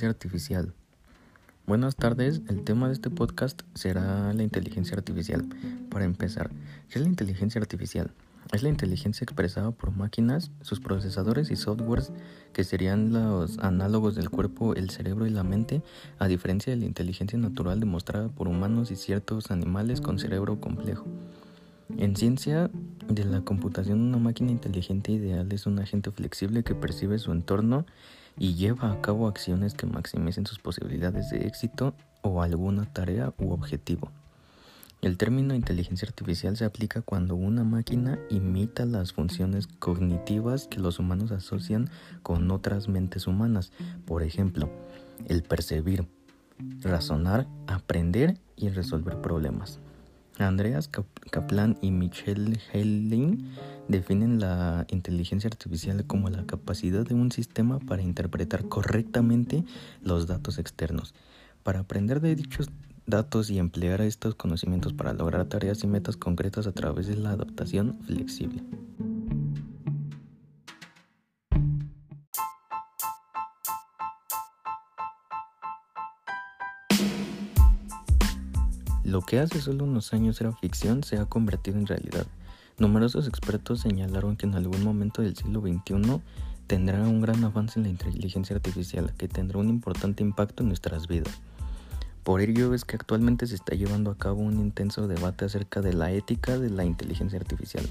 artificial. Buenas tardes, el tema de este podcast será la inteligencia artificial. Para empezar, ¿qué es la inteligencia artificial? Es la inteligencia expresada por máquinas, sus procesadores y softwares que serían los análogos del cuerpo, el cerebro y la mente, a diferencia de la inteligencia natural demostrada por humanos y ciertos animales con cerebro complejo. En ciencia de la computación, una máquina inteligente ideal es un agente flexible que percibe su entorno y lleva a cabo acciones que maximicen sus posibilidades de éxito o alguna tarea u objetivo. El término inteligencia artificial se aplica cuando una máquina imita las funciones cognitivas que los humanos asocian con otras mentes humanas, por ejemplo, el percibir, razonar, aprender y resolver problemas. Andreas Kaplan y Michelle Helling definen la inteligencia artificial como la capacidad de un sistema para interpretar correctamente los datos externos, para aprender de dichos datos y emplear estos conocimientos para lograr tareas y metas concretas a través de la adaptación flexible. Lo que hace solo unos años era ficción se ha convertido en realidad. Numerosos expertos señalaron que en algún momento del siglo XXI tendrá un gran avance en la inteligencia artificial que tendrá un importante impacto en nuestras vidas. Por ello es que actualmente se está llevando a cabo un intenso debate acerca de la ética de la inteligencia artificial,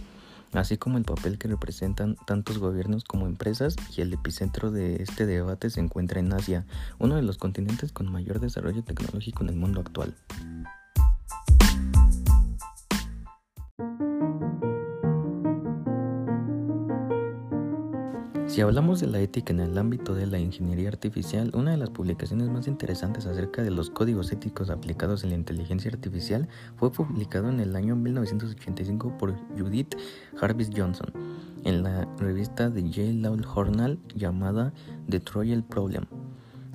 así como el papel que representan tantos gobiernos como empresas y el epicentro de este debate se encuentra en Asia, uno de los continentes con mayor desarrollo tecnológico en el mundo actual. Si hablamos de la ética en el ámbito de la ingeniería artificial, una de las publicaciones más interesantes acerca de los códigos éticos aplicados en la inteligencia artificial fue publicado en el año 1985 por Judith Jarvis Johnson en la revista de Yale Law Journal llamada The Trojan Problem.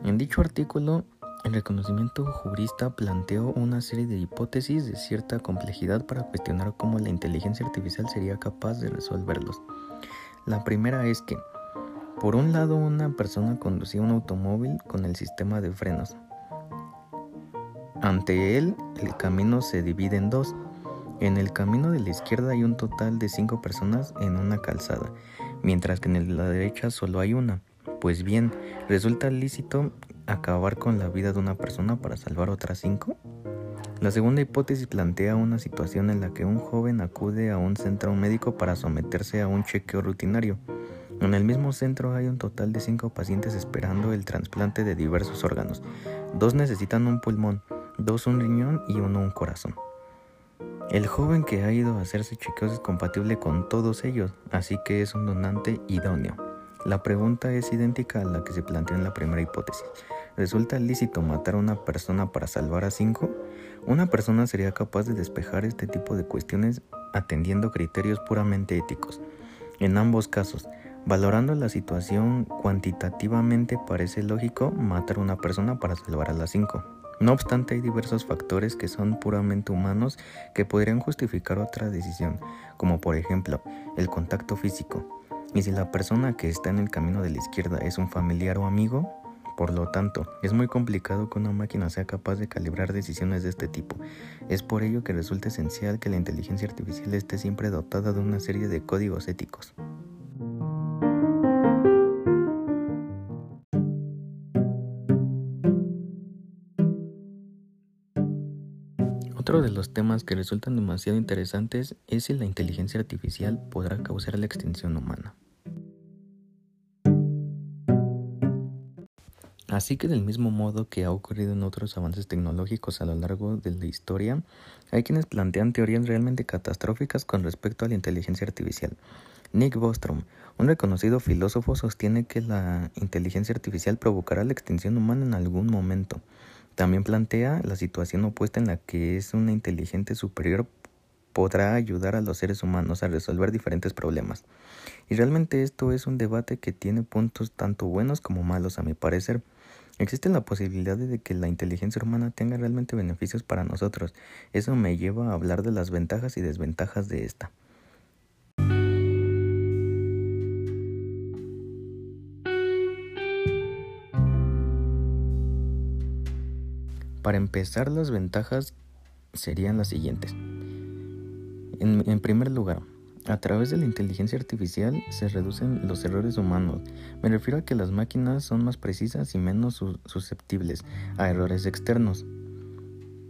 En dicho artículo, el reconocimiento jurista planteó una serie de hipótesis de cierta complejidad para cuestionar cómo la inteligencia artificial sería capaz de resolverlos. La primera es que por un lado, una persona conducía un automóvil con el sistema de frenos. Ante él, el camino se divide en dos. En el camino de la izquierda hay un total de cinco personas en una calzada, mientras que en la derecha solo hay una. Pues bien, ¿resulta lícito acabar con la vida de una persona para salvar otras cinco? La segunda hipótesis plantea una situación en la que un joven acude a un centro médico para someterse a un chequeo rutinario. En el mismo centro hay un total de cinco pacientes esperando el trasplante de diversos órganos. Dos necesitan un pulmón, dos un riñón y uno un corazón. El joven que ha ido a hacerse chequeos es compatible con todos ellos, así que es un donante idóneo. La pregunta es idéntica a la que se planteó en la primera hipótesis. ¿Resulta lícito matar a una persona para salvar a cinco? Una persona sería capaz de despejar este tipo de cuestiones atendiendo criterios puramente éticos. En ambos casos, Valorando la situación cuantitativamente parece lógico matar a una persona para salvar a las cinco. No obstante, hay diversos factores que son puramente humanos que podrían justificar otra decisión, como por ejemplo el contacto físico. Y si la persona que está en el camino de la izquierda es un familiar o amigo, por lo tanto, es muy complicado que una máquina sea capaz de calibrar decisiones de este tipo. Es por ello que resulta esencial que la inteligencia artificial esté siempre dotada de una serie de códigos éticos. Otro de los temas que resultan demasiado interesantes es si la inteligencia artificial podrá causar la extinción humana. Así que del mismo modo que ha ocurrido en otros avances tecnológicos a lo largo de la historia, hay quienes plantean teorías realmente catastróficas con respecto a la inteligencia artificial. Nick Bostrom, un reconocido filósofo, sostiene que la inteligencia artificial provocará la extinción humana en algún momento. También plantea la situación opuesta en la que es una inteligente superior podrá ayudar a los seres humanos a resolver diferentes problemas. Y realmente esto es un debate que tiene puntos tanto buenos como malos a mi parecer. Existe la posibilidad de que la inteligencia humana tenga realmente beneficios para nosotros. Eso me lleva a hablar de las ventajas y desventajas de esta. Para empezar, las ventajas serían las siguientes. En, primer lugar, a través de la inteligencia artificial se reducen los errores humanos. Me refiero a que las máquinas son más precisas y menos susceptibles a errores externos.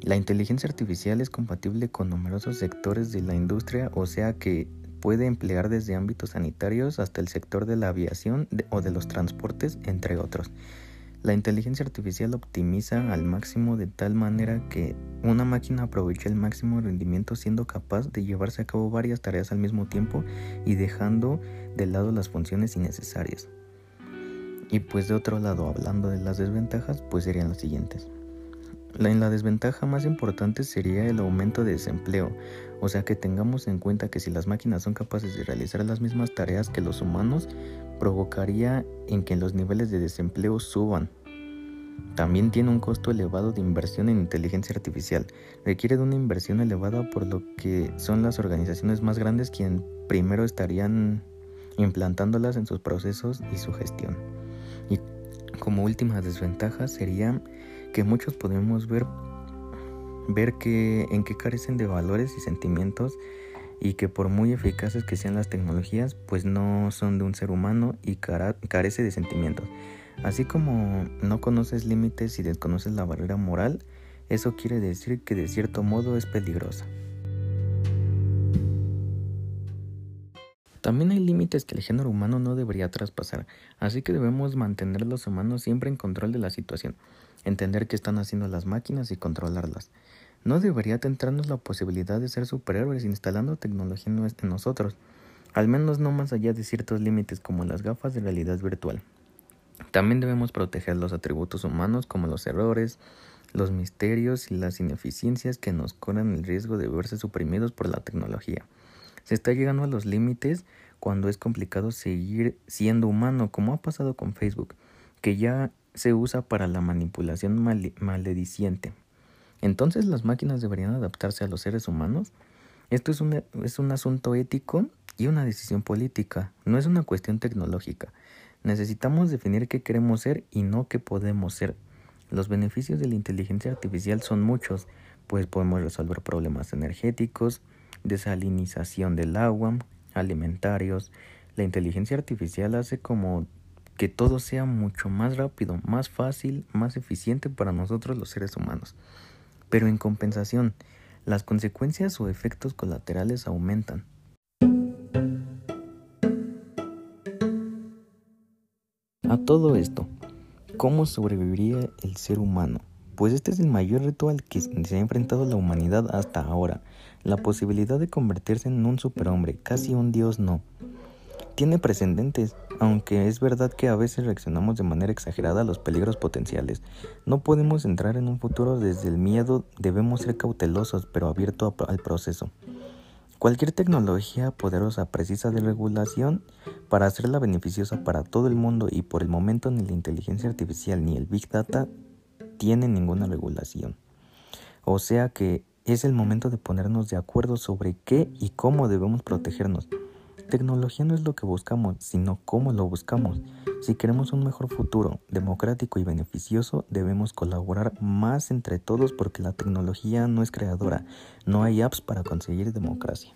La inteligencia artificial es compatible con numerosos sectores de la industria, o sea que puede emplear desde ámbitos sanitarios hasta el sector de la aviación o de los transportes, entre otros. La inteligencia artificial optimiza al máximo de tal manera que una máquina aprovecha el máximo rendimiento siendo capaz de llevarse a cabo varias tareas al mismo tiempo y dejando de lado las funciones innecesarias. Y pues de otro lado, hablando de las desventajas, pues serían las siguientes. La, la desventaja más importante sería el aumento de desempleo, o sea que tengamos en cuenta que si las máquinas son capaces de realizar las mismas tareas que los humanos, provocaría en que los niveles de desempleo suban. También tiene un costo elevado de inversión en inteligencia artificial. Requiere de una inversión elevada por lo que son las organizaciones más grandes quienes primero estarían implantándolas en sus procesos y su gestión. Y como última desventaja sería que muchos podemos ver, ver que, en qué carecen de valores y sentimientos y que por muy eficaces que sean las tecnologías, pues no son de un ser humano y carece de sentimientos. Así como no conoces límites y desconoces la barrera moral, eso quiere decir que de cierto modo es peligrosa. También hay límites que el género humano no debería traspasar, así que debemos mantener los humanos siempre en control de la situación, entender qué están haciendo las máquinas y controlarlas. No debería tentarnos la posibilidad de ser superhéroes instalando tecnología en nosotros, al menos no más allá de ciertos límites como las gafas de realidad virtual. También debemos proteger los atributos humanos como los errores, los misterios y las ineficiencias que nos corren el riesgo de verse suprimidos por la tecnología. Se está llegando a los límites cuando es complicado seguir siendo humano, como ha pasado con Facebook, que ya se usa para la manipulación malediciente. Entonces las máquinas deberían adaptarse a los seres humanos. Esto es un, es un asunto ético y una decisión política, no es una cuestión tecnológica. Necesitamos definir qué queremos ser y no qué podemos ser. Los beneficios de la inteligencia artificial son muchos, pues podemos resolver problemas energéticos, desalinización del agua, alimentarios. La inteligencia artificial hace como que todo sea mucho más rápido, más fácil, más eficiente para nosotros los seres humanos. Pero en compensación, las consecuencias o efectos colaterales aumentan. A todo esto, ¿cómo sobreviviría el ser humano? Pues este es el mayor reto al que se ha enfrentado la humanidad hasta ahora, la posibilidad de convertirse en un superhombre, casi un dios no tiene precedentes, aunque es verdad que a veces reaccionamos de manera exagerada a los peligros potenciales. No podemos entrar en un futuro desde el miedo, debemos ser cautelosos pero abiertos al proceso. Cualquier tecnología poderosa precisa de regulación para hacerla beneficiosa para todo el mundo y por el momento ni la inteligencia artificial ni el Big Data tienen ninguna regulación. O sea que es el momento de ponernos de acuerdo sobre qué y cómo debemos protegernos. Tecnología no es lo que buscamos, sino cómo lo buscamos. Si queremos un mejor futuro, democrático y beneficioso, debemos colaborar más entre todos porque la tecnología no es creadora, no hay apps para conseguir democracia.